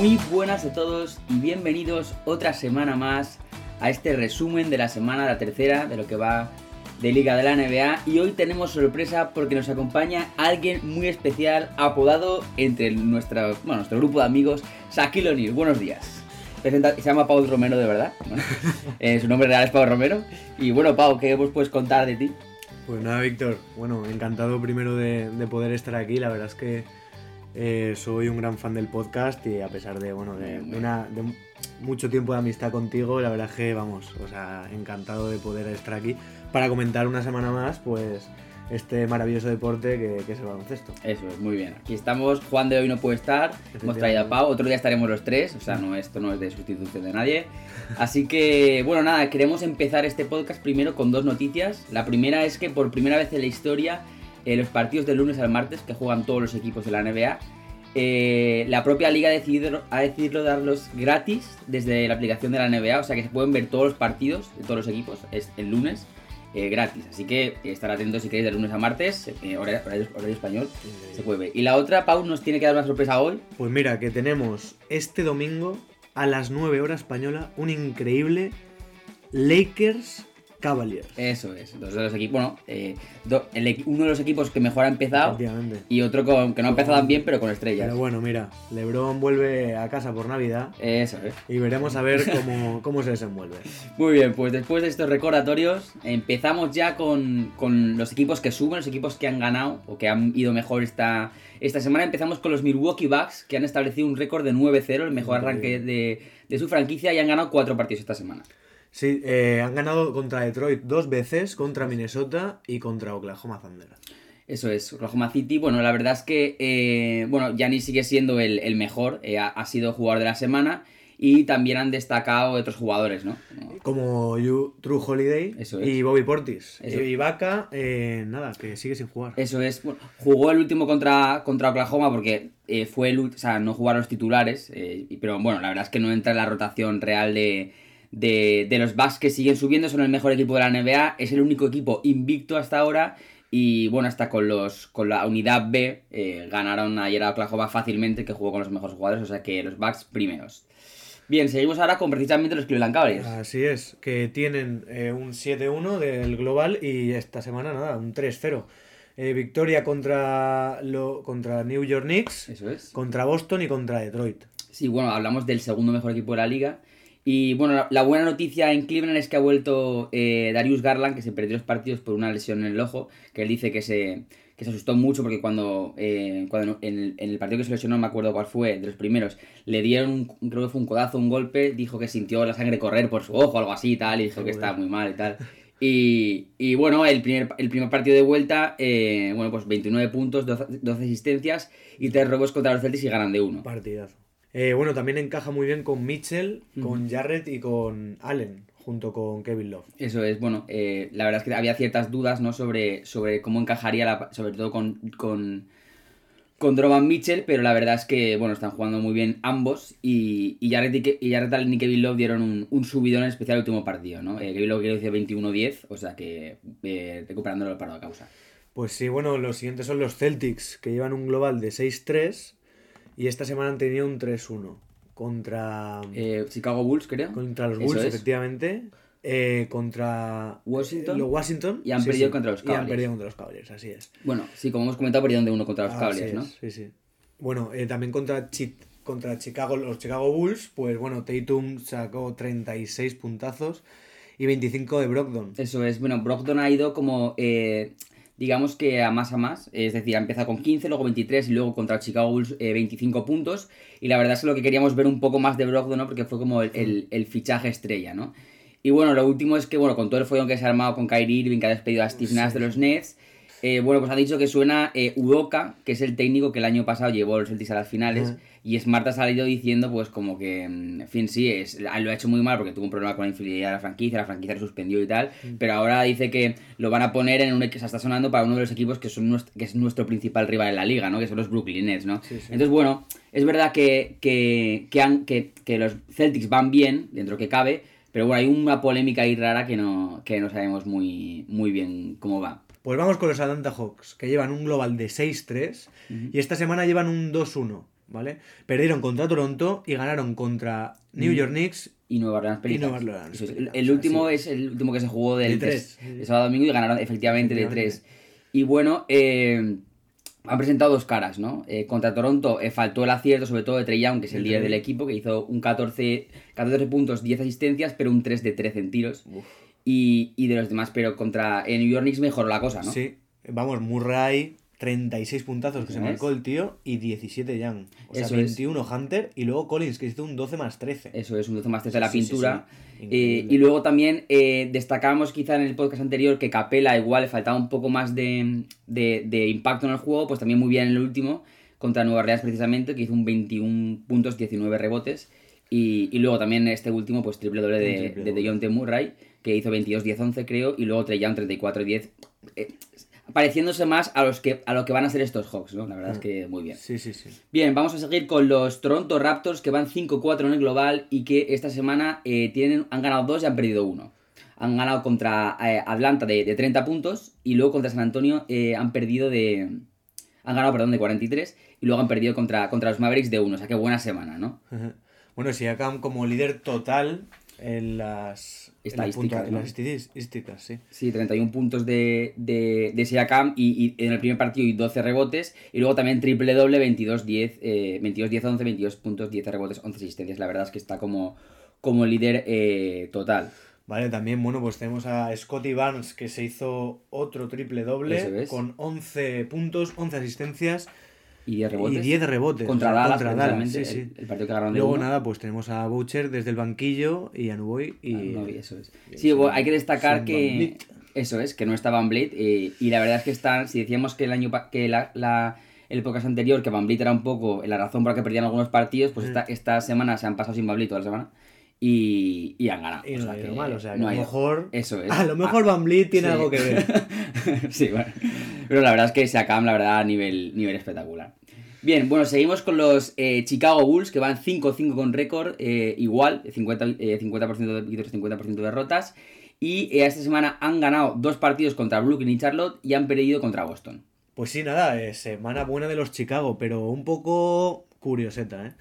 Muy buenas a todos y bienvenidos otra semana más a este resumen de la semana, la tercera de lo que va de Liga de la NBA. Y hoy tenemos sorpresa porque nos acompaña alguien muy especial, apodado entre nuestra, bueno, nuestro grupo de amigos, Shaquille O'Neal. Buenos días. Presenta- se llama Pau Romero de verdad. Bueno, eh, su nombre real es Pau Romero. Y bueno, Pau, ¿qué vos puedes contar de ti? Pues nada, Víctor, bueno, encantado primero de, de poder estar aquí. La verdad es que eh, soy un gran fan del podcast y a pesar de, bueno, de, de una, de mucho tiempo de amistad contigo, la verdad es que, vamos, o sea, encantado de poder estar aquí para comentar una semana más, pues, este maravilloso deporte que, que es el baloncesto. Eso es, muy bien. Aquí estamos. Juan de hoy no puede estar. Hemos traído a Pau. Otro día estaremos los tres. O sea, no, esto no es de sustitución de nadie. Así que, bueno, nada, queremos empezar este podcast primero con dos noticias. La primera es que por primera vez en la historia, eh, los partidos del lunes al martes, que juegan todos los equipos de la NBA, eh, la propia liga ha decidido, ha decidido darlos gratis desde la aplicación de la NBA. O sea que se pueden ver todos los partidos de todos los equipos es el lunes. eh, gratis, así que estar atentos si queréis de lunes a martes, eh, horario, horario- horario español, se puede ver. Y la otra, Pau, nos tiene que dar una sorpresa hoy. Pues mira, que tenemos este domingo a las 9 horas española un increíble Lakers Cavaliers. Eso es, dos de los equipos. Bueno, eh, do- el equi- uno de los equipos que mejor ha empezado y otro con, que no ha empezado tan bien, pero con estrellas. Pero bueno, mira, LeBron vuelve a casa por Navidad Eso es. y veremos a ver cómo, cómo se desenvuelve. Muy bien, pues después de estos recordatorios, empezamos ya con, con los equipos que suben, los equipos que han ganado o que han ido mejor esta, esta semana. Empezamos con los Milwaukee Bucks, que han establecido un récord de 9-0, el mejor arranque de, de su franquicia, y han ganado cuatro partidos esta semana. Sí, eh, han ganado contra Detroit dos veces, contra Minnesota y contra Oklahoma Thunder. Eso es, Oklahoma City. Bueno, la verdad es que, eh, bueno, Giannis sigue siendo el, el mejor, eh, ha, ha sido jugador de la semana y también han destacado otros jugadores, ¿no? Como- You, True Holiday Eso es. y Bobby Portis. Eso. Y eh, nada, que sigue sin jugar. Eso es, bueno, jugó el último contra, contra Oklahoma porque fue el, ult- o sea, no jugaron los titulares, pero bueno, la verdad es que no entra en la rotación real de, de, de los Bucks que siguen subiendo, son el mejor equipo de la NBA, es el único equipo invicto hasta ahora y bueno, hasta con los con la unidad B eh, ganaron ayer a Oklahoma fácilmente que jugó con los mejores jugadores, o sea que los Bucks primeros. Bien, seguimos ahora con precisamente los Cleveland Cavaliers. Así es, que tienen eh, un 7-1 del global y esta semana nada, un 3-0. Eh, victoria contra, lo, contra New York Knicks, Eso es. contra Boston y contra Detroit. Sí, bueno, hablamos del segundo mejor equipo de la liga. Y bueno, la, la buena noticia en Cleveland es que ha vuelto eh, Darius Garland, que se perdió los partidos por una lesión en el ojo, que él dice que se, que se asustó mucho porque cuando, eh, cuando en, el, en el partido que se lesionó, no me acuerdo cuál fue, de los primeros, le dieron, un, creo que fue un codazo, un golpe, dijo que sintió la sangre correr por su ojo, algo así y tal, y dijo que estaba muy mal y tal. Y, y bueno, el primer, el primer partido de vuelta, eh, bueno, pues 29 puntos, 12, 12 asistencias y 3 robos contra los Celtics y ganan de uno. Partidazo. Eh, bueno, también encaja muy bien con Mitchell, con Jarrett y con Allen, junto con Kevin Love. Eso es, bueno, eh, la verdad es que había ciertas dudas, ¿no? Sobre, sobre cómo encajaría, la, sobre todo con, con, con Drovan Mitchell, pero la verdad es que, bueno, están jugando muy bien ambos y, y Jarrett, y, Jarrett Allen y Kevin Love dieron un, un subidón en especial el último partido, ¿no? Eh, Kevin Love quiero decir 21-10, o sea que recuperándolo para la causa. Pues sí, bueno, los siguientes son los Celtics, que llevan un global de 6-3 y esta semana han tenido un 3-1 contra, Eh, Chicago Bulls, creo. contra los Bulls, es. efectivamente. eh, contra Washington. los Washington Y han perdido contra los Y han Cavaliers. perdido contra los Cavaliers, así es. Bueno, sí, como hemos comentado, perdieron de uno contra los Cavaliers, es, ¿no? Sí, sí. Bueno, eh, también contra, contra Chicago, los Chicago Bulls, pues bueno, Tatum sacó 36 puntazos y 25 de Brogdon. Eso es, bueno, Brogdon ha ido como, eh, digamos que a más a más, es decir, ha empezado con 15, luego 23 y luego contra Chicago Bulls eh, 25 puntos. Y la verdad es que lo que queríamos ver un poco más de Brogdon, ¿no? Porque fue como el, el- el fichaje estrella, ¿no? Y bueno, lo último es que, bueno, con todo el follón que se ha armado con Kyrie Irving, que ha despedido a Steve Nash de los Nets, eh, bueno, pues ha dicho que suena eh, que es el técnico que el año pasado llevó a los Celtics a las finales, Ujú. y Smart ha salido diciendo, pues, como que, mm, en fin, sí, es, lo ha hecho muy mal porque tuvo un problema con la infidelidad de la franquicia, la franquicia lo suspendió y tal, pero ahora dice que lo van a poner en un que se está sonando para uno de los equipos que, son nuestro, que es nuestro principal rival en la liga, ¿no? Que son los Brooklyn Nets, ¿no? Sí, sí. Entonces, bueno, es verdad que, que, que, han- que, que los Celtics van bien, dentro que cabe, pero bueno, hay una polémica ahí rara que no, que no sabemos muy, muy bien cómo va. Pues vamos con los Atlanta Hawks, que llevan un global de 6-3 y esta semana llevan un 2-1. ¿vale? Perdieron contra Toronto y ganaron contra New. York Knicks. Y Nueva Orleans Y Pelicans. Nueva Orleans. El, el último es el último que se jugó del De tres- tres. de sábado domingo y ganaron efectivamente de Efectivamente. 3. Y bueno, eh, han presentado dos caras, ¿no? Eh, contra Toronto eh, faltó el acierto, sobre todo de Trey Young, que es el De líder del equipo, que hizo un 14, 14 puntos, 10 asistencias, pero un 3 de 13 en tiros. Uf. Y, y de los demás, pero contra New York Knicks mejoró la cosa, ¿no? Sí, vamos, Murray, 36 puntazos que se marcó el tío y 17 Young. O sea, Eso es. 21 Hunter y luego Collins que hizo un 12 más 13. Eso es un 12 más 3 de la Sí, pintura. sí. Eh, y luego también eh, destacamos quizá en el podcast anterior que Capela igual le faltaba un poco más de, de- de impacto en el juego, pues también muy bien en el último, contra Nueva Orleans precisamente, que hizo un 21 puntos, 19 rebotes. Y, y luego también este último, pues triple doble de, triple de doble. DeJounte Murray, que hizo 22-10-11 creo, y luego Trey Young 34-10. eh, pareciéndose más a, los que, a lo que van a ser estos Hawks, ¿no? La verdad es que muy bien. Sí, sí, sí. Bien, vamos a seguir con los Toronto Raptors que van 5-4 en el global y que esta semana eh, tienen, han ganado 2 y han perdido 1. Han ganado contra eh, Atlanta de, de 30 puntos y luego contra San Antonio eh, han perdido de... Han ganado, perdón, de 43 y luego han perdido contra, contra los Mavericks de 1. O sea, qué buena semana, ¿no? Bueno, Siakam como líder total en las en Estadísticas, en las estadísticas, sí. Sí, 31 puntos de, de, de Siakam y, y en el primer partido y 12 rebotes. Y luego también triple doble, 22-10, eh, 22-10-11, 22 puntos, 10 rebotes, 11 asistencias. La verdad es que está como, como líder eh, total. Vale, también, bueno, pues tenemos a Scotty Barnes que se hizo otro triple doble es. con 11 puntos, 11 asistencias Y 10 rebotes. y 10 rebotes. Contra o Dallas, contra Dallas, precisamente, sí, el- sí. El, partido que ganaron de Luego uno. nada, pues tenemos a Boucher desde el banquillo y a Nuboy y... Ah, no, eso es. Sí, bueno, hay que destacar que. Eso es, que no está Van Vliet. eh, y la verdad es que están. Si decíamos que el año que la, la- el podcast anterior, que Van Vliet era un poco la razón por la que perdían algunos partidos, pues Mm. esta, esta semana se han pasado sin Van Vliet toda la semana. Y, y han ganado. Y o no sea ha que mal, o sea, que no a lo mejor... Eso es. A lo mejor Van Vliet tiene sí. algo que ver. sí, bueno. Pero la verdad es que se acaban, la verdad, a nivel, nivel espectacular. Bien, bueno, seguimos con los eh, Chicago Bulls, que van 5-5 con récord, eh, igual, 50%, eh, 50% de victorias, 50% de derrotas. Y eh, esta semana han ganado dos partidos contra Brooklyn y Charlotte y han perdido contra Boston. Pues sí, nada, semana buena de los Chicago, pero un poco curioseta, ¿eh?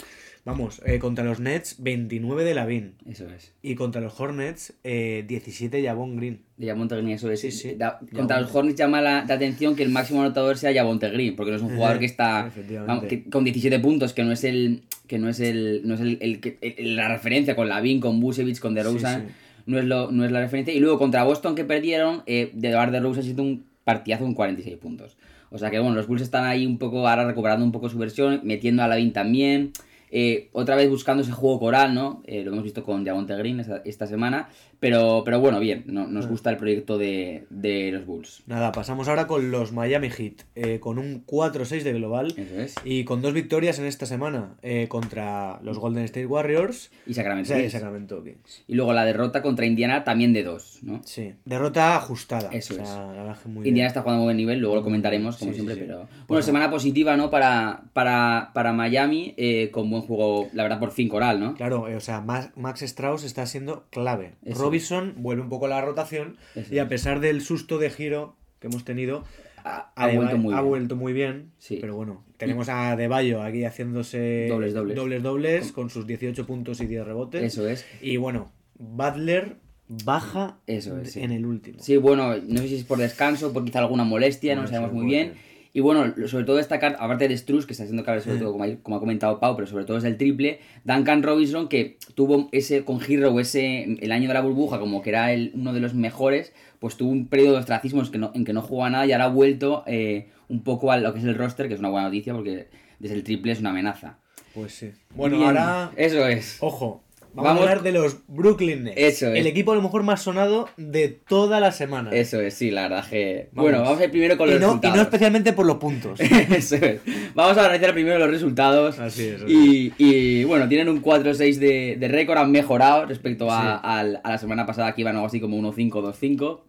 Vamos, eh, contra los Nets, 29 de Lavin. Eso es. Y contra los Hornets, eh, 17 Javon Green. De Javonte Green, eso es. Sí, sí. Da- Javonte. contra los Hornets llama la, la atención que el máximo anotador sea Javonte Green, porque no es un jugador que está Efectivamente. vamos, que- con 17 puntos, que no es el que no es el no es el, el la referencia con Lavin, con Busevich, con DeRozan, Sí, no es lo no es la referencia. Y luego contra Boston que perdieron, eh, de DeRozan hizo un partidazo con 46 puntos. O sea que bueno, los Bulls están ahí un poco ahora recuperando un poco su versión, metiendo a Lavin también. Eh, otra vez buscando ese juego coral, ¿no? Eh, lo hemos visto con Javonte Green esta semana. Pero, pero bueno, bien, no- nos Ah. gusta el proyecto de, de los Bulls. Nada, pasamos ahora con los Miami Heat, eh, con un 4-6 de global Eso es. y con dos victorias en esta semana eh, contra los Golden State Warriors Y o Sacramento. sea, y. Sacramento Kings. Y luego la derrota contra Indiana también de dos, ¿no? Sí, derrota ajustada. Eso o sea, es. la muy Indiana bien. está jugando a buen nivel, luego lo comentaremos, como Sí, siempre, sí. pero... Bueno, Bueno. semana positiva, ¿no? Para, para, para Miami, eh, con buen juego, la verdad, por fin coral, ¿no? Claro, eh, o sea, Max, Max Strauss está siendo clave. Eso. Robinson vuelve un poco a la rotación Eso y a pesar del susto de giro que hemos tenido, Ha, ha vuelto muy ha bien. vuelto muy bien. Sí. Pero bueno, tenemos a Deballo aquí haciéndose Dobles, dobles. dobles, dobles, con sus 18 puntos y 10 rebotes. Eso es. Y bueno, Butler baja Eso es, sí. en el último. Sí, bueno, no sé si es por descanso, por quizá alguna molestia, no sabemos muy bien. Y bueno, sobre todo destacar, aparte de Struz, que está haciendo clave sobre Mm. todo, como, ha- como ha comentado Pau, pero sobre todo es el triple, Duncan Robinson, que tuvo ese con Hero, ese, el año de la burbuja, como que era el, uno de los mejores, pues tuvo un periodo de ostracismo en que no, en que no jugaba nada y ahora ha vuelto eh, un poco a lo que es el roster, que es una buena noticia, porque desde el triple es una amenaza. Pues sí. Bueno, Bien, ahora, Eso es. ojo, vamos, Vamos- a hablar de los Brooklyn Nets. Eso es. El equipo a lo mejor más sonado de toda la semana. Eso es, sí, la verdad que... Vamos. Bueno, vamos a ir primero con y, los no, y resultados. no especialmente por los puntos. Eso es. Vamos a analizar primero los resultados. Así es, Y, y, bueno, tienen un 4-6 de, de récord, han mejorado respecto a, Sí. al- a la semana pasada que iban algo así como 1-5-2-5.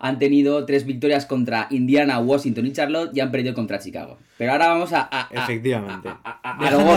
Han tenido tres victorias contra Indiana, Washington y Charlotte y han perdido contra Chicago. Pero ahora vamos a... a- Efectivamente. a-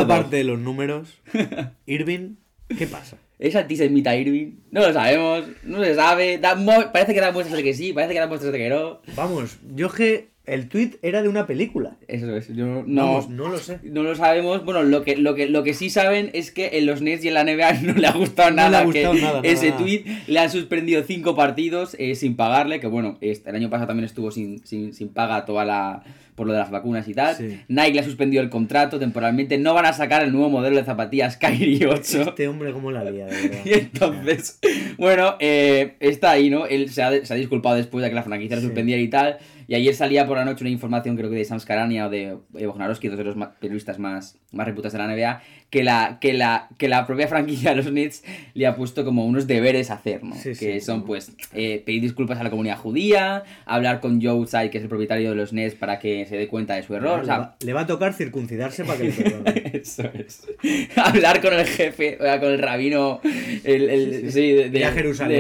aparte de los números, Irving, ¿qué pasa? ¿Es antisemita Irving? No lo sabemos, no se sabe. da parece que da muestras de que sí, parece que da muestras de que no. Vamos, yo es que el tweet era de una película. Eso es, yo no, Vamos, no lo sé. no lo sabemos. Bueno, lo que, lo, que, lo que sí saben es que en los Nets y en la NBA no le ha gustado No le ha nada gustado que nada, nada, ese nada. tweet. Le han suspendido cinco partidos eh, sin pagarle, que bueno, el año pasado también estuvo sin, sin, sin paga toda la por lo de las vacunas y tal. Sí. Nike le ha suspendido el contrato temporalmente. No van a sacar el nuevo modelo de zapatillas Kyrie 8. Este hombre cómo la lía, de verdad. Y entonces, bueno, eh, está ahí, ¿no? Él se ha, se ha disculpado después de que la franquicia Sí. suspendiera y tal. Y ayer salía por la noche una información, creo que de Sam Scarania o de Bognarowski, dos de los periodistas más, más reputados de la NBA, que la, que, la, que la propia franquicia de los Nets le ha puesto como unos deberes a hacer, ¿no? Sí, que sí. son, pues, eh, pedir disculpas a la comunidad judía, hablar con Joe Tsai, que es el propietario de los Nets, para que se dé cuenta de su error. o le, sea, va, le va a tocar circuncidarse para que le perdonen. Eso es. Hablar con el jefe, o sea, con el rabino. El, el- sí, de, de- a Jerusalén,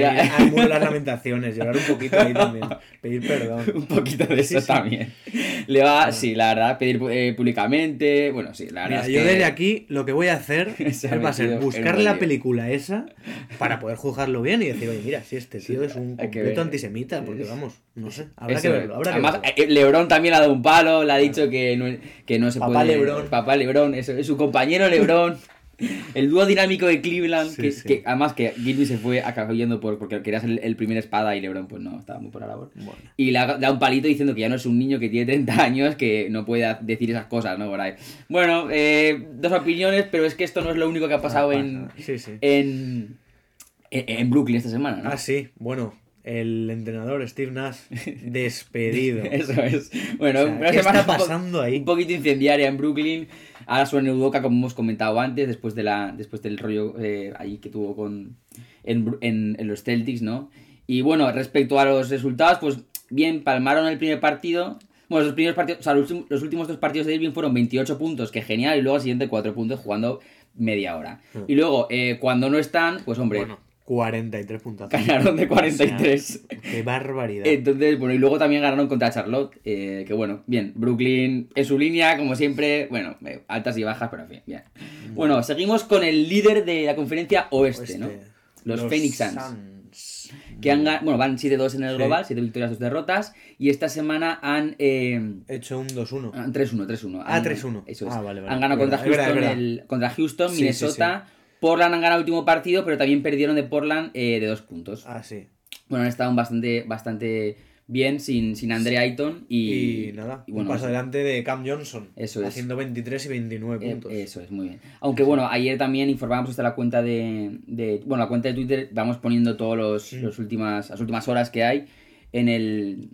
de la- las lamentaciones, llorar un poquito ahí también, pedir perdón. un poquito de eso también. Le va, sí, la verdad, pedir eh, públicamente. Bueno, sí, la verdad. Mira, es yo que- desde aquí lo que voy a hacer va a ser buscar la película esa para poder juzgarlo bien y decir, oye, mira, si este tío es un que completo antisemita, porque vamos, no sé, habrá Eso que es. verlo, habrá que Además, verlo. eh, Lebron también le ha dado un palo, le ha dicho que no, que no se Papá puede. Lebron. Papá Lebron, eso, es su compañero Lebron. El dúo dinámico de Cleveland, Sí, que, sí. que además que Gilby se fue acabó yendo por, porque quería ser el, el primer espada y Lebron pues no, estaba muy por la labor. Bueno. Y le da un palito diciendo que ya no es un niño que tiene 30 años que no puede decir esas cosas, ¿no? Por ahí. Bueno, eh, dos opiniones, pero es que esto no es lo único que ha pasado Ah, en, sí. en, en, en Brooklyn esta semana, ¿no? Ah, sí, bueno, el entrenador Steve Nash despedido. Eso es. Bueno, O sea, una ¿qué semana está un pasando ahí? Un poquito incendiaria en Brooklyn. Ahora suena Udoka, como hemos comentado antes, después, de la, después del rollo eh, ahí que tuvo con, en, en- en los Celtics, ¿no? Y bueno, respecto a los resultados, pues bien, palmaron el primer partido. Bueno, los primeros partidos, o sea, los, últimos- los últimos dos partidos de Irving fueron 28 puntos, que genial, y luego el siguiente 4 puntos jugando media hora. Y luego, eh, cuando no están, pues hombre, Bueno, 43 puntazos. ganaron de 43. O sea, qué barbaridad. Entonces, bueno, y luego también ganaron contra Charlotte, eh, que bueno, bien, Brooklyn en su línea, como siempre, bueno, eh, altas y bajas, pero en fin, bien. Bueno, seguimos con el líder de la conferencia oeste, Este, ¿no? Los, Phoenix Suns, Suns. que han, bueno, van 7-2 en el Sí. global, 7 victorias, 2 derrotas, y esta semana han... eh, hecho un 2-1. han 3-1, 3-1. Ah, Han- 3-1. Eso es. Ah, vale, vale. Han ganado Es contra verdad, es Houston, verdad, es el- contra Houston, Sí, sí, Minnesota. Portland han ganado el último partido, pero también perdieron de Portland eh, de dos puntos. Ah, sí. Bueno, han estado bastante, bastante bien sin, sin Andre Ayton y, Y, nada, y bueno, un paso adelante de Cam Johnson. Eso es. Haciendo 23 y 29 eh, puntos. eso es, muy bien. Aunque bueno, ayer también informábamos hasta la cuenta de, de- Bueno, la cuenta de Twitter, vamos poniendo todos los, Mm. los últimas, las últimas horas que hay en el.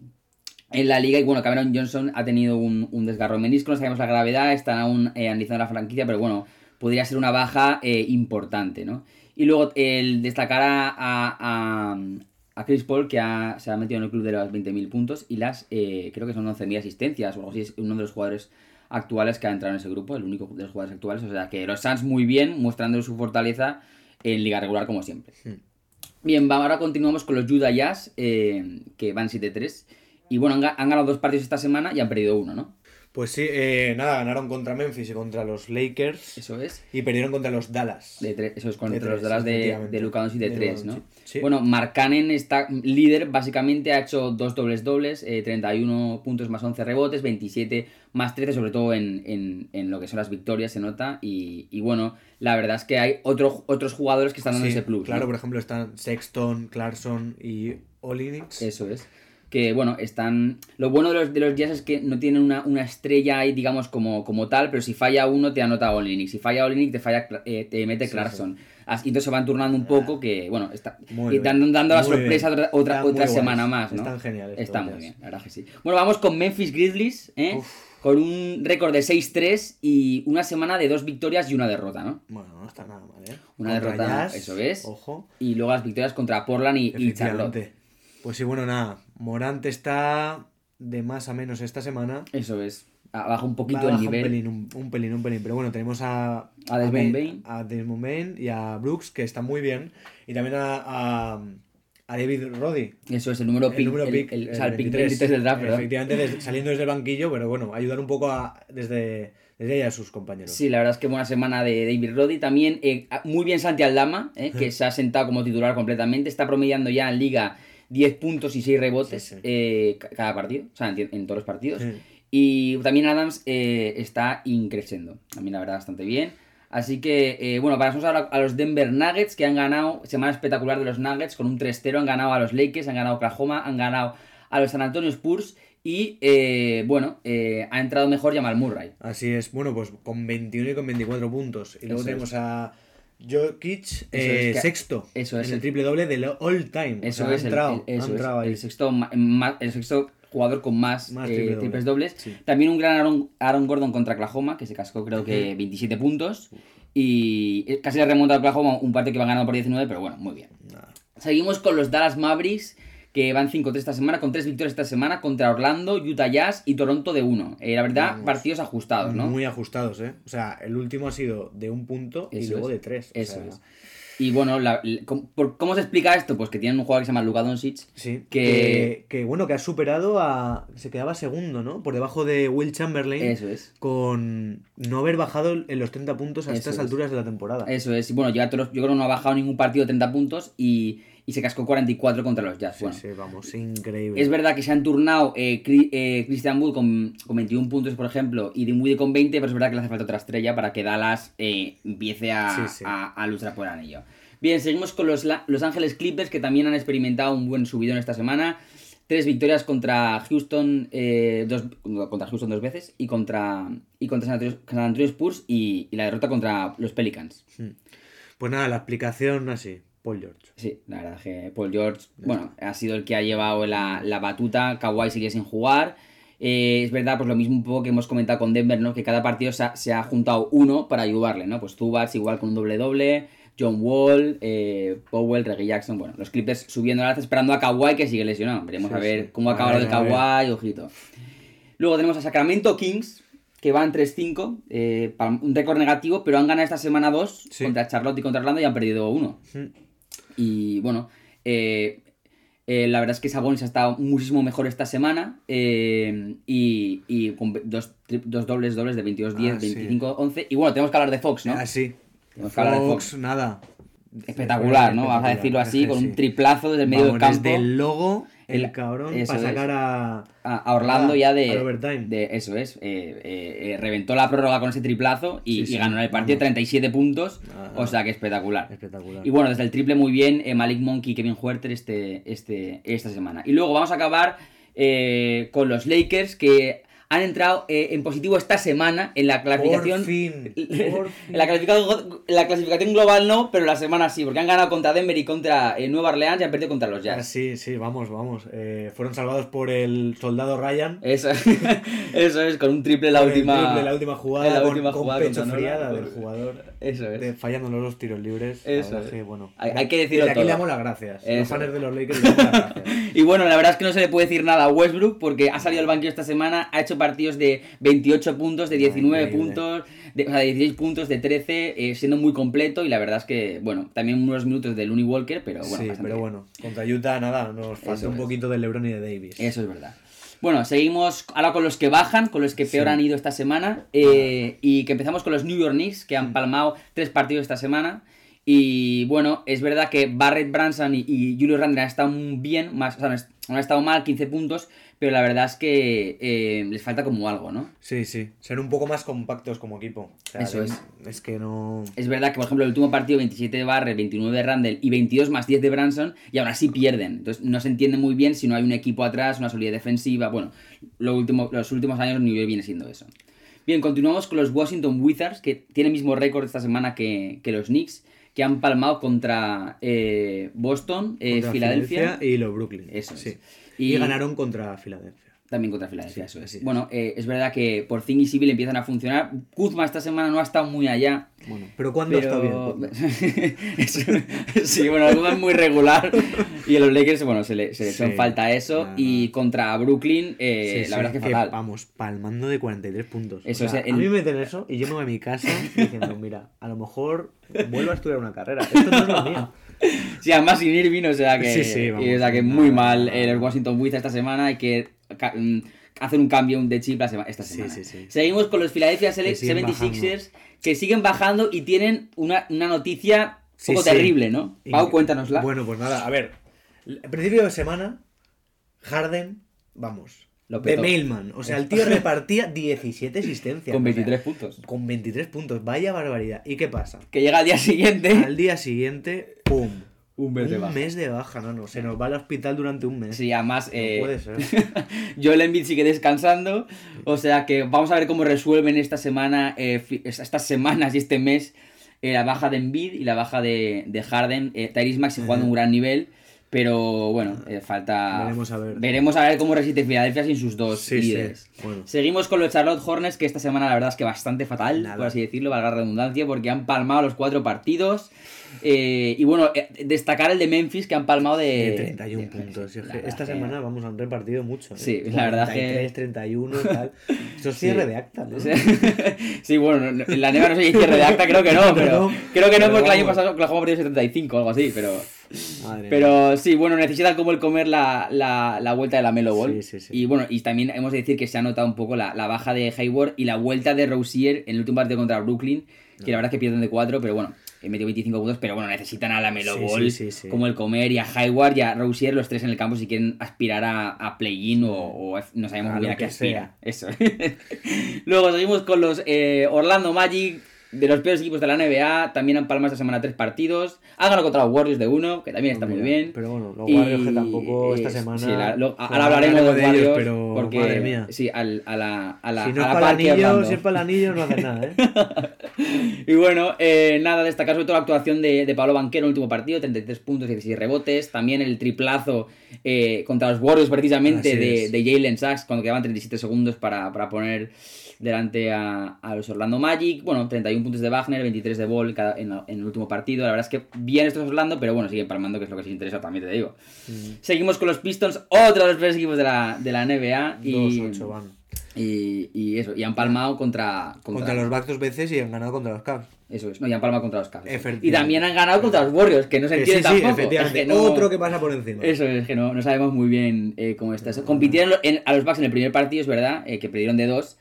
En la liga, y bueno, Cameron Johnson ha tenido un, un desgarro menisco, no sabemos la gravedad, están aún eh, analizando la franquicia, pero bueno, podría ser una baja eh, importante, ¿no? Y luego el destacar a, a, Chris Paul, que ha- se ha metido en el club de los 20.000 puntos y las, eh, creo que son 11.000 asistencias o algo así, es uno de los jugadores actuales que ha entrado en ese grupo, el único de los jugadores actuales, o sea que los Suns muy bien, mostrando su fortaleza en liga regular como siempre. Hmm. Bien, ahora continuamos con los Utah Jazz, eh, que van 7-3. Y bueno, han ganado dos partidos esta semana y han perdido uno, ¿no? Pues sí, eh, nada, ganaron contra Memphis y contra los Lakers. Eso es. Y perdieron contra los Dallas. De tres, eso es contra De tres, los Dallas de, de Luka Doncic de De 3, Luka ¿no? Sí. Bueno, Mark Cannon está líder, básicamente ha hecho dos dobles dobles, eh, 31 puntos más 11 rebotes, 27 más 13, sobre todo en, en- en lo que son las victorias, se nota. Y, y bueno, la verdad es que hay otro- otros jugadores que están dando Sí, ese plus. Claro, ¿no? por ejemplo, están Sexton, Clarkson y Olinix. Eso es. Que bueno, están. Lo bueno de los, de los Jazz es que no tienen una, una estrella ahí, digamos, como, como tal, pero si falla uno te anota Olinik. Si falla Olinik te falla eh, te mete Sí, Clarkson. Así, entonces se van turnando un poco que, bueno, está. Y dando, la muy sorpresa bien. otra, otra, Están semana más, ¿no? están geniales Está muy bien, la verdad que sí. Bueno, vamos con Memphis Grizzlies, ¿eh? Uf. Con un récord de 6-3 y una semana de dos victorias y una derrota, ¿no? Bueno, no está nada mal, ¿eh? Una Contra derrota, Jazz, eso es. Ojo. Y luego las victorias contra Portland y, y Charlotte. Pues sí, bueno, nada. Morant está de más a menos esta semana. Eso es. Baja un poquito Baja el nivel. Un pelín, un, un pelín, un pelín. Pero bueno, tenemos a, A Desmond Bain. A Desmond Bain y a Brooks, que están muy bien. Y también a, a, a David Roddy. Eso es el número El pick. número el- pick, el- o el sea, el pick 23. 23 del draft, ¿verdad? Efectivamente, saliendo desde el banquillo, pero bueno, ayudar un poco a, desde, desde ella a sus compañeros. Sí, la verdad es que buena semana de David Roddy. También eh, muy bien Santi Aldama, eh, que se ha sentado como titular completamente. Está promediando ya en liga 10 puntos y 6 rebotes Sí, sí. eh, ca- cada partido, o sea, en, en todos los partidos. Sí. Y también Adams eh, está increciendo, también la verdad bastante bien. Así que, eh, bueno, pasamos ahora a los Denver Nuggets, que han ganado, semana espectacular de los Nuggets, con un 3-0, han ganado a los Lakers, han ganado a Oklahoma, han ganado a los San Antonio Spurs y, eh, bueno, eh, ha entrado mejor Jamal Murray. Así es, bueno, pues con 21 y con 24 puntos. Y luego Eso tenemos a Jokic, eh, es que- sexto, eso es en el el- triple doble del all time. Eso O sea, es, el- entrado, el, eso es, el sexto, el jugador con más, Más eh, doble. triples dobles. Sí. También un gran Aaron, Aaron Gordon contra Oklahoma, que se cascó creo que 27 puntos. Y eh, casi le remonta a Oklahoma un partido que van ganando por 19, pero bueno, muy bien. Seguimos con los Dallas Mavericks, que van 5-3 esta semana, con 3 victorias esta semana contra Orlando, Utah Jazz y Toronto de 1. la verdad, Vamos. partidos ajustados, ¿no? Muy ajustados, ¿eh? O sea, el último ha sido de un punto y luego es. de tres. o Eso sea, es. Y bueno, la- la- ¿cómo, por- ¿cómo se explica esto? Pues que tienen un jugador que se llama Luka Doncic. Sí, Que- que... que bueno, que ha superado a... Se quedaba segundo, ¿no? Por debajo de Will Chamberlain. Eso es. Con no haber bajado en los 30 puntos a Eso estas es. alturas de la temporada. Eso es. Y bueno, ya todos- yo creo que no ha bajado ningún partido de 30 puntos y, y se cascó 44 contra los Jazz. Sí, bueno, sí, vamos, increíble. Es verdad que se han turnado eh, eh, Christian Wood con, con 21 puntos, por ejemplo, y Dinwiddie con 20, pero es verdad que le hace falta otra estrella para que Dallas eh, empiece a, Sí, a- a luchar por el anillo. Bien, seguimos con los Los Ángeles Clippers, que también han experimentado un buen subidón esta semana. Tres victorias contra Houston, eh, dos, contra Houston dos veces, y contra, y contra San Antonio, San Antonio Spurs, y, y la derrota contra los Pelicans. Pues nada, la explicación así, Paul George. Sí, la verdad que Paul George, bueno, ha sido el que ha llevado la, la batuta. Kawhi sigue sin jugar. Eh, es verdad, pues lo mismo un poco que hemos comentado con Denver, ¿no? Que cada partido se ha, se ha juntado uno para ayudarle, ¿no? Pues Zubats igual con un doble-doble, John Wall, eh, Powell, Reggie Jackson, bueno, los Clippers subiendo la alza esperando a Kawhi que sigue lesionado. Veremos a ver sí. cómo acaba el Kawhi, ojito. Luego tenemos a Sacramento Kings, que van 3-5, eh, un récord negativo, pero han ganado esta semana 2 contra Charlotte y contra Orlando y han perdido 1. Y bueno, eh, eh, la verdad es que Sabonis ha estado muchísimo mejor esta semana eh, y, y con dos, dos dobles dobles de 22-10, Ah, sí. 25-11. Y bueno, tenemos que hablar de Fox, ¿no? Ah, sí. Tenemos que hablar de Fox. nada. Espectacular, ¿no? Vamos a Espectacular, decirlo así, con un triplazo desde el medio Vamos, del campo. Desde el logo, el, El- cabrón, eso para sacar a... A, a Orlando ya de, overtime. de- Eso es. eh, eh, eh, reventó la prórroga con ese triplazo y, Sí, y sí, ganó en el partido vamos. 37 puntos. Ah, o sea que espectacular. Espectacular. Y bueno, desde el triple muy bien, Malik Monkey y Kevin Huerter este, este, esta semana. Y luego vamos a acabar eh, con los Lakers que han entrado eh, en positivo esta semana en la clasificación. Por fin, por fin. En la clasificación, en la clasificación global no, pero la semana sí, porque han ganado contra Denver y contra eh, Nueva Orleans y han perdido contra los Ah, Jazz. sí, sí, vamos, vamos. Eh, fueron salvados por el soldado Ryan. Eso, eso es, con un triple la última. triple, la última jugada, la última con jugada pecho friada del jugador. Eso es. de- fallando los tiros libres. Eso es. que, bueno, Hay- hay que decirlo desde aquí todo. le damos las gracias. Eso. Los fans de los Lakers le damos las gracias. Y bueno, la verdad es que no se le puede decir nada a Westbrook porque ha salido al banquillo esta semana, ha hecho partidos de 28 puntos, de 19 increíble. puntos, de, o sea, de 16 puntos, de 13, eh, siendo muy completo y la verdad es que, bueno, también unos minutos de Looney Walker, pero bueno. sí, pero bien. bueno, contra Utah nada, nos falta Eso un es. poquito de LeBron y de Davis. Eso es verdad. Bueno, seguimos ahora con los que bajan, con los que peor Sí. han ido esta semana. eh, y que empezamos con los New York Knicks, que han palmado tres partidos esta semana. Y bueno, es verdad que Barrett Branson y, y Julio Randle han estado bien, más, o sea, no han estado mal, 15 puntos, pero la verdad es que eh, les falta como algo, ¿no? Sí, sí. Ser un poco más compactos como equipo. O sea, Eso de- es. Es que no. Es verdad que, por ejemplo, el último partido, 27 de Barrett, 29 de Randall y 22 más 10 de Branson, y aún así pierden. Entonces no se entiende muy bien si no hay un equipo atrás, una solidez defensiva. Bueno, lo último, los últimos años New York viene siendo eso. Bien, continuamos con los Washington Wizards, que tienen el mismo récord esta semana que, que los Knicks, que han palmado contra eh, Boston, eh, contra Filadelfia. y los Brooklyn. Eso es. Y- Y... ganaron contra Filadelfia. También contra Filadelfia, Sí, eso es. Bueno, eh, es verdad que por fin y Civil empiezan a funcionar. Kuzma esta semana no ha estado muy allá. Bueno, pero cuando está Pero... bien. Eso- sí, bueno, Kuzma es muy regular. Y a los Lakers, bueno, se le, se le echó en Sí. falta eso. Y contra Brooklyn, eh, Sí, la verdad es que fatal. Vamos, palmando de 43 puntos. Eso O sea, el- A mí me meten eso y yo me voy a mi casa diciendo, mira, a lo mejor vuelvo a estudiar una carrera. Esto no es lo mío. Sí, además sin Irving, o sea que, Sí, sí, vamos, y, o sea que muy mal los Washington Wizards esta semana. Hay que mm, hacer un cambio de chip esta semana. sí, sí. Seguimos con los Philadelphia Que siguen 76ers que siguen bajando y tienen una, una noticia un poco terrible, ¿no? Pau, Y- cuéntanosla. Bueno, pues nada, a ver. El principio de semana, Harden, vamos. Lo de. Mailman. O sea, el tío repartía 17 asistencias. Con o sea, 23 puntos. Con 23 puntos. Vaya barbaridad. ¿Y qué pasa? Que llega al día siguiente. Al día siguiente, ¡pum! Un mes de un baja. mes de baja, no, no. Se nos va al hospital durante un mes. Sí, además. No eh, puede ser. Joel Embiid sigue descansando. O sea que vamos a ver cómo resuelven esta semana, eh, estas semanas y este mes eh, la baja de Embiid y la baja de, de Harden. Eh, Tyrese Maxey jugando a un gran nivel. Pero bueno, eh, falta. Veremos a ver. Veremos a ver cómo resiste Filadelfia sin sus dos Sí, sí. líderes. Bueno. Seguimos con los Charlotte Hornets, que esta semana la verdad es que bastante fatal, Nada. por así decirlo, valga la redundancia, porque han palmado los cuatro partidos. Eh, y bueno, eh, destacar el de Memphis, que han palmado de. De 31 de- puntos. La que esta que- semana, vamos, han repartido mucho. ¿eh? Sí, la verdad que- 43, 31, tal. Esto es Sí. cierre de acta, ¿no? sí, bueno, no- no- en la neva no sé si cierre de acta, creo que no, pero. Creo que no, pero porque el año pasado Oklahoma perdió 75 o algo así, pero. Madre mía. Pero sí, bueno, necesitan como el comer la, la, la vuelta de la Melo Ball. Sí, sí, sí. Y bueno, y también hemos de decir que se ha notado un poco la, la baja de Hayward y la vuelta de Rosier en el último partido contra Brooklyn, que la verdad es que pierden de 4, pero bueno, he metido 25 puntos, pero bueno, necesitan a la Melo Ball, sí, sí, sí. como el comer, y a Hayward y a Rosier, los tres en el campo, si quieren aspirar a, a play-in o, o no sabemos A muy bien a qué que aspira. Eso. Luego seguimos con los eh, Orlando Magic. De los peores equipos de la NBA, también han palmado esta semana tres partidos. Han ganado contra los Warriors de uno, que también está muy bien. Pero bueno, los Y, Warriors que tampoco esta semana. sí, la- lo- ahora hablaremos de los ellos, Warriors, pero porque madre mía. sí, al- a la, a la, si no a es para par el anillo, si es para el anillo, no hace nada, ¿eh? Y bueno, eh, nada, destacar sobre todo la actuación de, de Pablo Banquero en el último partido, 33 puntos, 16 rebotes. También el triplazo eh, contra los Warriors, precisamente, Así de, es. de Jalen Sachs, cuando quedaban 37 segundos para, para poner delante a, a los Orlando Magic. Bueno, 31 puntos de Wagner, 23 de Ball cada- en, en el último partido. La verdad es que bien estos Orlando, pero bueno, siguen palmando, que es lo que se interesa también, te digo. Seguimos con los Pistons, otro de los peores equipos de la, de la NBA. Y, 2-8 van. y, y eso, y han palmado contra, Contra los Bucks dos veces y han ganado contra los Cavs. Eso es, no, y han palmado contra los Cavs. Y también han ganado contra los Warriors, que no se sí, entiende sí, tampoco. Es que no- Otro que pasa por encima. Eso es, que no, no sabemos muy bien eh, cómo está eso. Compitieron en- a los Bucks en el primer partido, es verdad, eh, que perdieron de dos.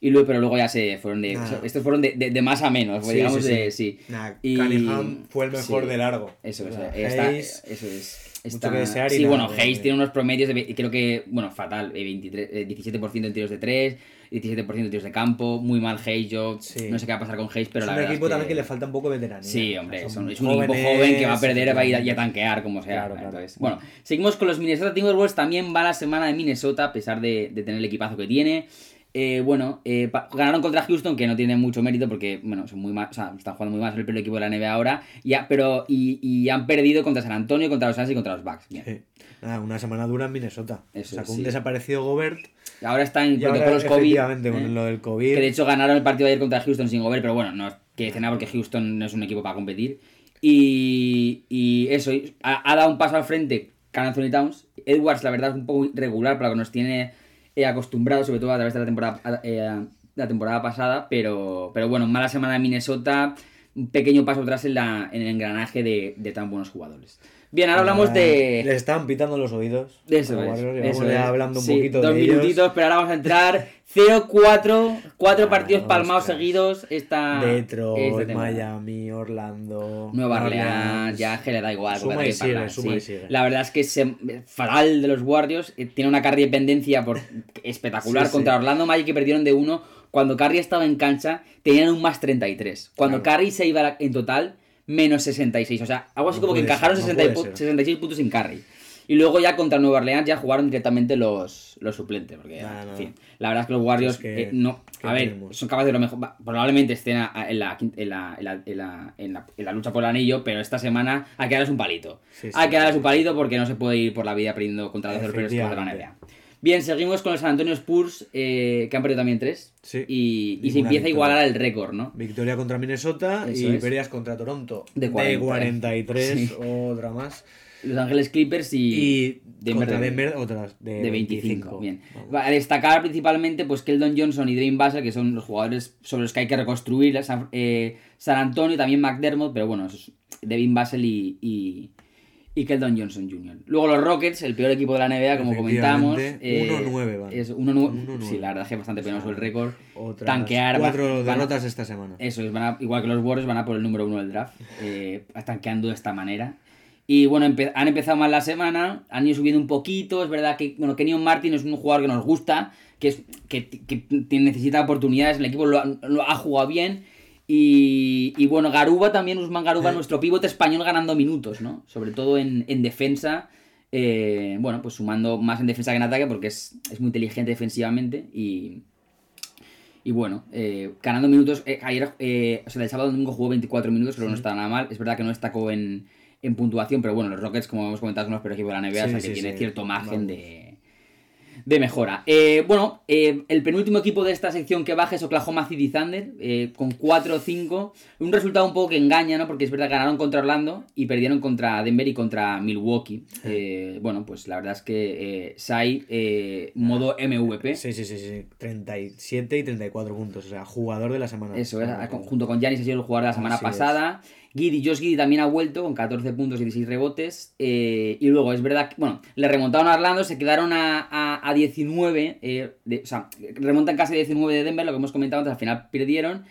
Y luego, pero luego ya se fueron de. Estos fueron de, de- de más a menos, Sí, digamos sí, de. sí. Nah, Y- Cunningham fue el mejor de largo. Eso es, O sea, eh, está- Hayes, eso es. mucho está- que desear y sí, bueno, Hayes tiene unos promedios de. Creo que, bueno, fatal. eh, 23, eh, 17% en tiros de 3, 17% en tiros de campo. Muy mal Hayes. Yo no sé qué va a pasar con Hayes, pero es la un verdad. equipo es también que le falta un poco de veteranía. Sí, O hombre, sea, son- son es un equipo joven que va a perder va a ir a- y a efectivamente. tanquear, como sea. Claro, claro. Entonces, bueno, seguimos con los Minnesota Timberwolves. También va la semana de Minnesota, a pesar de, de tener el equipazo que tiene. Eh, bueno, eh, ganaron contra Houston, que no tiene mucho mérito porque, bueno, son muy mal, o sea, están jugando muy mal, son el peor equipo de la NBA ahora. Ya, pero, y, y han perdido contra San Antonio, contra los Suns y contra los Bucks. Bien. Sí. Nada, una semana dura en Minnesota. Eso Sacó sí. un desaparecido Gobert. Ahora están en Y protocolos COVID. efectivamente, ¿eh? con lo del COVID. Que de hecho ganaron el partido de ayer contra Houston sin Gobert, pero bueno, no que nada porque Houston no es un equipo para competir. Y, y eso, y ha, ha dado un paso al frente Carl Anthony Towns. Edwards, la verdad, es un poco irregular para lo que nos tiene eh, acostumbrados, sobre todo a través de la temporada, eh, la temporada pasada. Pero, pero bueno, mala semana de Minnesota, un pequeño paso atrás en, la, en el engranaje de tan buenos jugadores. Bien, ahora hablamos de. Le estaban pitando los oídos. De eso es. Warriors, eso es. hablando un Sí, poquito dos de ellos. minutitos, pero ahora vamos a entrar 0-4, cuatro Ah, partidos palmados ostras. seguidos esta Detroit, temporada. Miami, Orlando. Nueva Orleans. Ya que le da igual. Suma y sigue, suma y sigue. La verdad es que es fatal de los Warriors. eh, Tiene una carry dependencia por, espectacular sí. contra Orlando Magic que perdieron de uno. Cuando Curry estaba en cancha, tenían un más 33. Cuando Claro. Curry se iba en total, menos 66. O sea, algo así No como que encajaron ser, no 60 y puede pu- ser. 66 puntos sin Curry. Y luego ya contra Nueva Orleans ya jugaron directamente los, los suplentes. Porque, en fin, la verdad es que los Warriors Es que- eh, no. ¿qué A ver, tenemos? son capaces de lo mejor. Probablemente estén en la, quin- en, la, en, la, en, la, en, la, en la lucha por el anillo, pero esta semana hay que darles un palito. Sí, sí, hay que darles un palito porque no se puede ir por la vida perdiendo contra los peores equipos de la. NBA. Bien, seguimos con los San Antonio Spurs, eh, que han perdido también tres. Sí. Y, y se empieza a igualar el récord, ¿no? Victoria contra Minnesota Eso y es. pérdidas contra Toronto. De 40, 43, sí. otra más. Los Ángeles Clippers y, Y Denver contra de- Denver otras de, de 25. Bien. Vamos. A destacar principalmente pues Keldon Johnson y Dwayne Basel, que son los jugadores sobre los que hay que reconstruir. San, eh, San Antonio, también McDermott, pero bueno, Devin Basel y, y, y Keldon Johnson Jr. Luego los Rockets, el peor equipo de la NBA, como comentamos. Efectivamente, eh, 1-9 van. Es 1-9. 1-9. Sí, la verdad es que es bastante penoso el récord. Otras tanquear, cuatro van- derrotas esta semana. Eso es, van a- igual que los Warriors van a por el número uno del draft, eh, tanqueando de esta manera. Y bueno, han empezado mal la semana, han ido subiendo un poquito. Es verdad que bueno, Kenyon Martin es un jugador que nos gusta, que, es, que, que necesita oportunidades. El equipo lo, ha jugado bien. Y, bueno, Garuba también, Usman Garuba, nuestro pivote español ganando minutos, ¿no? Sobre todo en, defensa. Eh, bueno, pues sumando más en defensa que en ataque porque es, es muy inteligente defensivamente y, y bueno, eh, ganando minutos. Eh, ayer, eh, o sea, el sábado domingo jugó 24 minutos, pero no está nada mal. Es verdad que no destacó en, en puntuación, pero bueno, los Rockets, como hemos comentado, son los peores equipos de la NBA, o sea que tiene cierto margen de de mejora. Eh, bueno, eh, el penúltimo equipo de esta sección que baja es Oklahoma City Thunder, eh, con 4-5. Un resultado un poco que engaña, ¿no? Porque es verdad que ganaron contra Orlando y perdieron contra Denver y contra Milwaukee. bueno, pues la verdad es que Sai, modo MVP. Sí, sí, sí, sí. 37 y 34 puntos. O sea, jugador de la semana. Eso, es, junto con Giannis ha sido el jugador de la semana pasada. Giddy, Josh Giddy también ha vuelto con 14 puntos y 16 rebotes. Eh, y luego es verdad que, bueno, le remontaron a Orlando, se quedaron a, a, 19, eh, o sea, remontan casi a 19 de Denver, lo que hemos comentado antes, al final perdieron.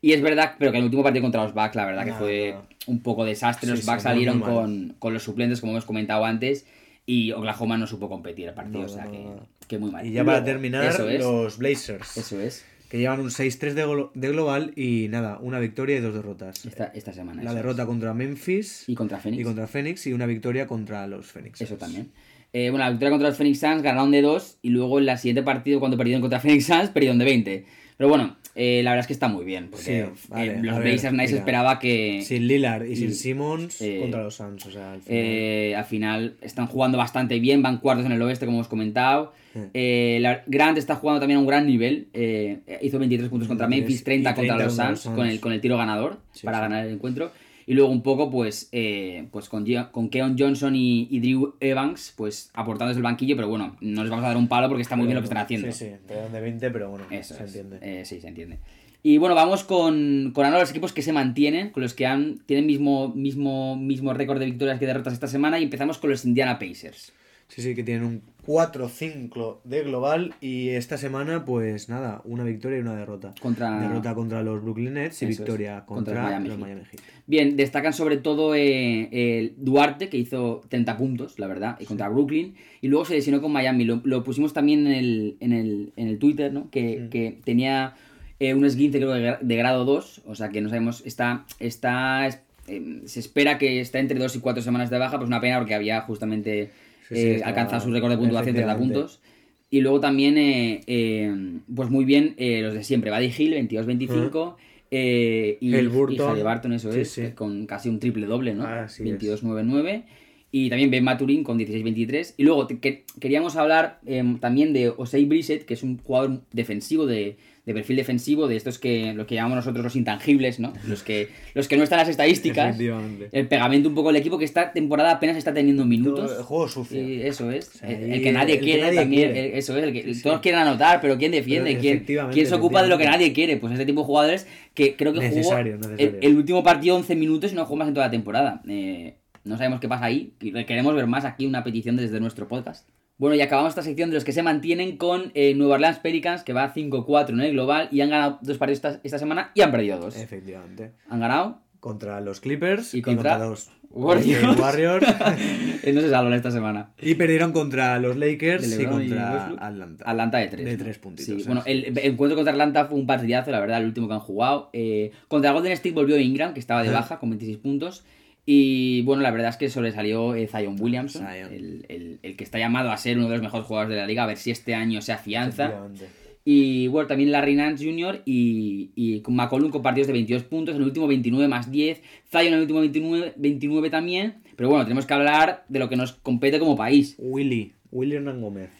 Y es verdad, pero que el último partido contra los Bucks, la verdad que fue un poco desastre. los Bucks salieron con, con, los suplentes, como hemos comentado antes, y Oklahoma no supo competir el partido, o sea que, que, muy mal. Y ya para terminar, los Blazers. Eso es que llevan un 6-3 de, global y nada, una victoria y dos derrotas. Esta, esta semana. La derrota contra Memphis. Y contra Phoenix. Y contra Phoenix y una victoria contra los Phoenix. Eso también. Eh, bueno, la victoria contra los Phoenix Suns ganaron de 2 y luego en la siguiente partido cuando perdieron contra Phoenix Suns perdieron de 20. Pero bueno, eh, la verdad es que está muy bien. Porque eh, los Blazers nadie se esperaba que. Sin Lillard y, sin Simmons contra los Suns. O sea, al final... al final están jugando bastante bien, van cuartos en el oeste, como hemos comentado. Eh, Grant está jugando también a un gran nivel. Eh, hizo 23 puntos contra Memphis, 30, contra los Suns, con el, con el tiro ganador para ganar el encuentro. Y luego un poco, pues, eh, pues con, con Keon Johnson y, Drew Evans, pues aportando desde el banquillo, pero bueno, no les vamos a dar un palo porque está muy bien lo que están haciendo. Sí, sí, de 20, pero bueno, se entiende. sí, se entiende. Y bueno, vamos con, con ahora los equipos que se mantienen, con los que han, tienen mismo, mismo, mismo récord de victorias que derrotas esta semana, y empezamos con los Indiana Pacers. Sí, sí, que tienen un 4-5 de global y esta semana, pues nada, una victoria y una derrota. Contra... Derrota contra los Brooklyn Nets y victoria contra, los Miami Heat. Bien, destacan sobre todo eh, Duarte, que hizo 30 puntos, la verdad, y contra Brooklyn. Y luego se lesionó con Miami. Lo, pusimos también en el, en el, en el Twitter, ¿no? Que, mm. que tenía eh, un esguince, creo, de, grado 2. O sea que no sabemos, está... está eh, se espera que está entre 2 y 4 semanas de baja, pues una pena porque había justamente eh, alcanzado su récord de puntuación 30 puntos. Y luego también, eh, eh, pues muy bien, los de siempre. Buddy Hill, 22-25. y, el Burton. y Barton, eso es, con casi un triple doble, ¿no? 22-9-9. Y también Ben Maturin con 16-23. Y luego queríamos hablar también de Osei Brissett, que es un jugador defensivo de, de perfil defensivo, de estos que lo que llamamos nosotros los intangibles, ¿no? Los que, los que no están en las estadísticas. El pegamento un poco del equipo que esta temporada apenas está teniendo minutos. el juego sucio. eso es. el, que nadie quiere también. eso es. El que, Todos quieren anotar, pero ¿quién defiende? ¿Quién, ¿Quién se ocupa de lo que nadie quiere? Pues este tipo de jugadores que creo que jugó el, último partido 11 minutos y no jugó más en toda la temporada. Eh, no sabemos qué pasa ahí. Queremos ver más aquí una petición desde nuestro podcast. Bueno, y acabamos esta sección de los que se mantienen con eh, Nueva Orleans Pelicans, que va 5-4 en el global, y han ganado dos partidos esta, semana y han perdido dos. Efectivamente. Han ganado contra los Clippers y contra, los Warriors. Warriors. no se salvan esta semana. Y perdieron contra los Lakers y contra Atlanta. Atlanta de 3. De 3 puntitos. Bueno, el, encuentro contra Atlanta fue un partidazo, la verdad, el último que han jugado. Eh, contra Golden State volvió Ingram, que estaba de baja, con 26 puntos. Y bueno, la verdad es que sobresalió eh, Zion Williamson, El, el, que está llamado a ser uno de los mejores jugadores de la liga, a ver si este año se afianza. Y bueno, también Larry Nance Jr. y, y con McCollum con partidos de 22 puntos, en el último 29 más 10, Zion en el último 29, 29 también. Pero bueno, tenemos que hablar de lo que nos compete como país. Willy. Willy Hernán Gómez.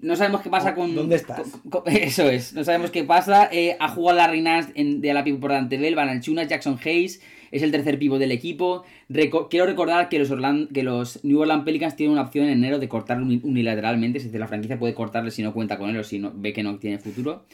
no sabemos qué pasa con. ¿Dónde estás? eso es, no sabemos qué pasa. Eh, ha jugado Larry Nance en, de la pivo por él, Van Jackson Hayes es el tercer pivo del equipo. quiero recordar que los, que los New Orleans Pelicans tienen una opción en enero de cortarlo unilateralmente, es decir, la franquicia puede cortarle si no cuenta con él o si no, ve que no tiene futuro.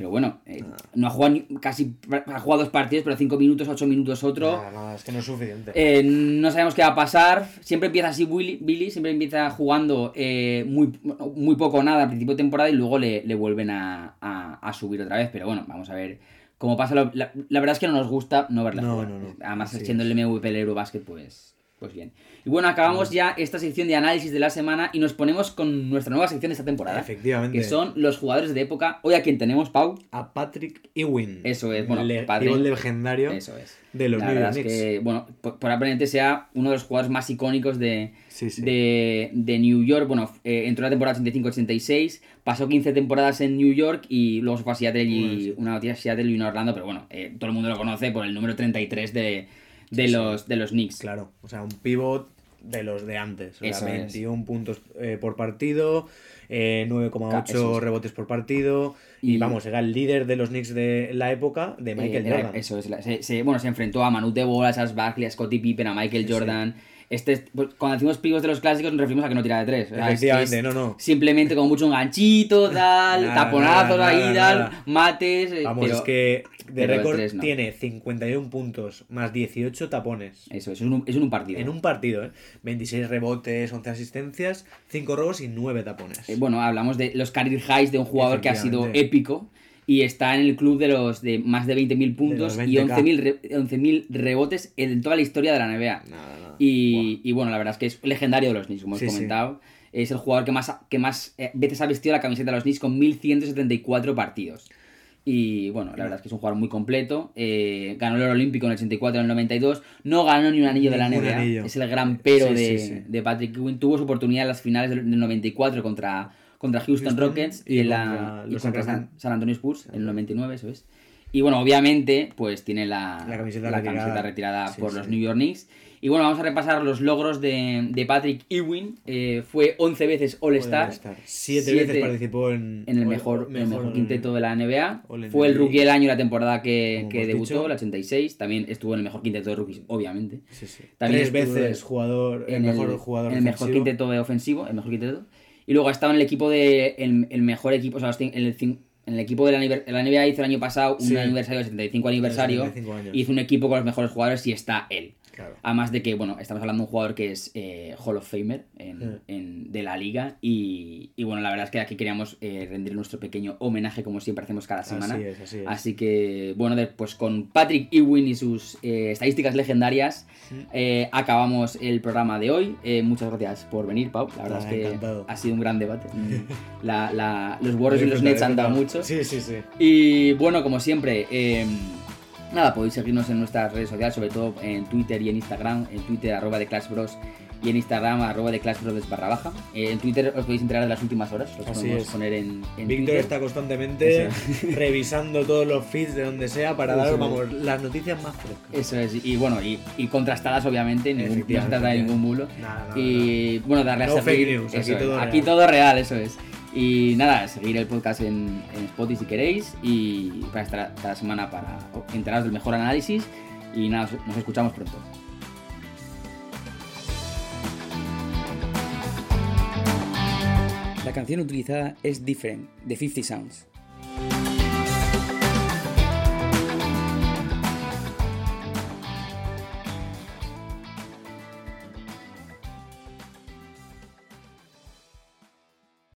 Pero bueno, eh, ah. no ha jugado casi ha jugado dos partidos, pero cinco minutos, ocho minutos otro. No, es que no es suficiente. Eh, no sabemos qué va a pasar. Siempre empieza así Billy, Billy siempre empieza jugando eh, muy, muy poco o nada al principio de temporada y luego le, vuelven a, a, subir otra vez. Pero bueno, vamos a ver como pasa, la, verdad es que no nos gusta no verla. No, no, no. Además, siendo el MVP del Eurobasket, pues. Pues bien. Y bueno, acabamos ya esta sección de análisis de la semana y nos ponemos con nuestra nueva sección de esta temporada. Efectivamente. Que son los jugadores de época. Hoy a quien tenemos, Pau. A Patrick Ewing. Eso es, bueno, Le Patrick- legendario Eso es. de los La New verdad es Knicks. que, bueno, por- probablemente sea uno de los jugadores más icónicos de, Sí, sí. de, de New York. Bueno, eh, entró en la temporada 85-86, pasó 15 temporadas en New York y luego se fue a Seattle y Bueno, sí. una noticia Seattle y una Orlando, pero bueno, eh, todo el mundo lo conoce por el número 33 de, de, Sí, sí. los, de los Knicks. Claro, o sea, un pivot de los de antes. O sea, Eso es. 21 puntos eh, por partido, eh, Ca- 9,8 eso es. rebotes por partido. Y, Y- vamos, era el líder de los Knicks de la época de Michael Eh, era- Jordan. Eso es, la- se, se- bueno, se enfrentó a Manute Bol, a Charles Barkley, a Scottie Pippen, a Michael Sí, sí. Este, es- pues, cuando decimos pibos de los clásicos nos referimos a que no tira de tres. Efectivamente, es no, no. Simplemente como mucho un ganchito, tal, Nada, taponazos nada, ahí, nada, tal, mates. eh, Vamos, pero es que de récord no. tiene 51 puntos más 18 tapones. Eso, es un, es un partido. En un partido, ¿eh? 26 rebotes, 11 asistencias, 5 robos y 9 tapones. Eh, bueno, hablamos de los career highs de un jugador que ha sido épico y está en el club de los de más de 20.000 puntos y 20K. 11.000 re- 11.000 rebotes en toda la historia de la NBA. Y, y bueno, la verdad es que es legendario de los Knicks, como Sí, sí. comentado. Es el jugador que más, que más eh, veces ha vestido la camiseta de los Knicks con 1174 partidos. Y bueno, la verdad es que es un jugador muy completo. eh, ganó el oro olímpico en el 84 en el 92. No ganó ni un anillo de la NBA. anillo. Es el gran pero Sí, de, de Patrick Ewing. Tuvo su oportunidad en las finales del, del 94 contra, contra Houston, Houston Rockets y, y en la, y contra San, Antonio Spurs en el 99, eso es. Y bueno, obviamente, pues tiene la, La camiseta la retirada. camiseta retirada Sí, por sí. los New York Knicks. Y bueno, vamos a repasar los logros de, de Patrick Ewing. Eh, fue 11 veces All-Star. All-Star. Siete, veces participó en, En el All- mejor, el mejor quinteto de la NBA. All Fue el rookie del año la temporada que, que debutó, dicho. el 86. También estuvo en el mejor quinteto de rookies, obviamente. Sí, sí. También Tres veces jugador, el mejor jugador el mejor quinteto de ofensivo, el mejor quinteto. Y luego ha estado en el equipo de. El, el mejor equipo, o sea, en el, cin- en el equipo de la, NBA hizo el año pasado un Sí. aniversario, el 75 aniversario. 75 años. Hizo un equipo con los mejores jugadores y está él. Claro. Además de que, bueno, estamos hablando de un jugador que es eh, Hall of Famer en, Sí. en- de la liga. Y, y bueno, la verdad es que aquí queríamos eh, rendir nuestro pequeño homenaje, como siempre hacemos cada semana. Así es, así es. Así que, bueno, pues con Patrick Ewing y sus eh, estadísticas legendarias, acabamos el programa de hoy. Muchas gracias por venir, Pau. La verdad Nada, es que encantado. ha sido un gran debate. Mm, la- la- los Warriors y los Nets han dado mucho. Sí, sí, sí. Y bueno, como siempre, eh, nada, podéis seguirnos en nuestras redes sociales, sobre todo en Twitter y en Instagram. En Twitter, arroba de Clash Bros. Y en Instagram, arroba de Clash Bros barra baja. Eh, en Twitter os podéis enterar de las últimas horas. Los Así podemos es. poner en, en Víctor Twitter. está constantemente revisando todos los feeds de donde sea para Eso dar, es. vamos, las noticias más frescas. Eso es, y bueno, y, y contrastadas obviamente, ningún, no se trata de ningún bulo. Nada, nada, Y bueno, darle No a fake news, aquí eso es, todo aquí real. todo real, eso es. Y nada, seguir el podcast en, Spotify si queréis y para estar cada semana para enteraros del mejor análisis. Y nada, nos escuchamos pronto. La canción utilizada es Different, de 50 Sounds.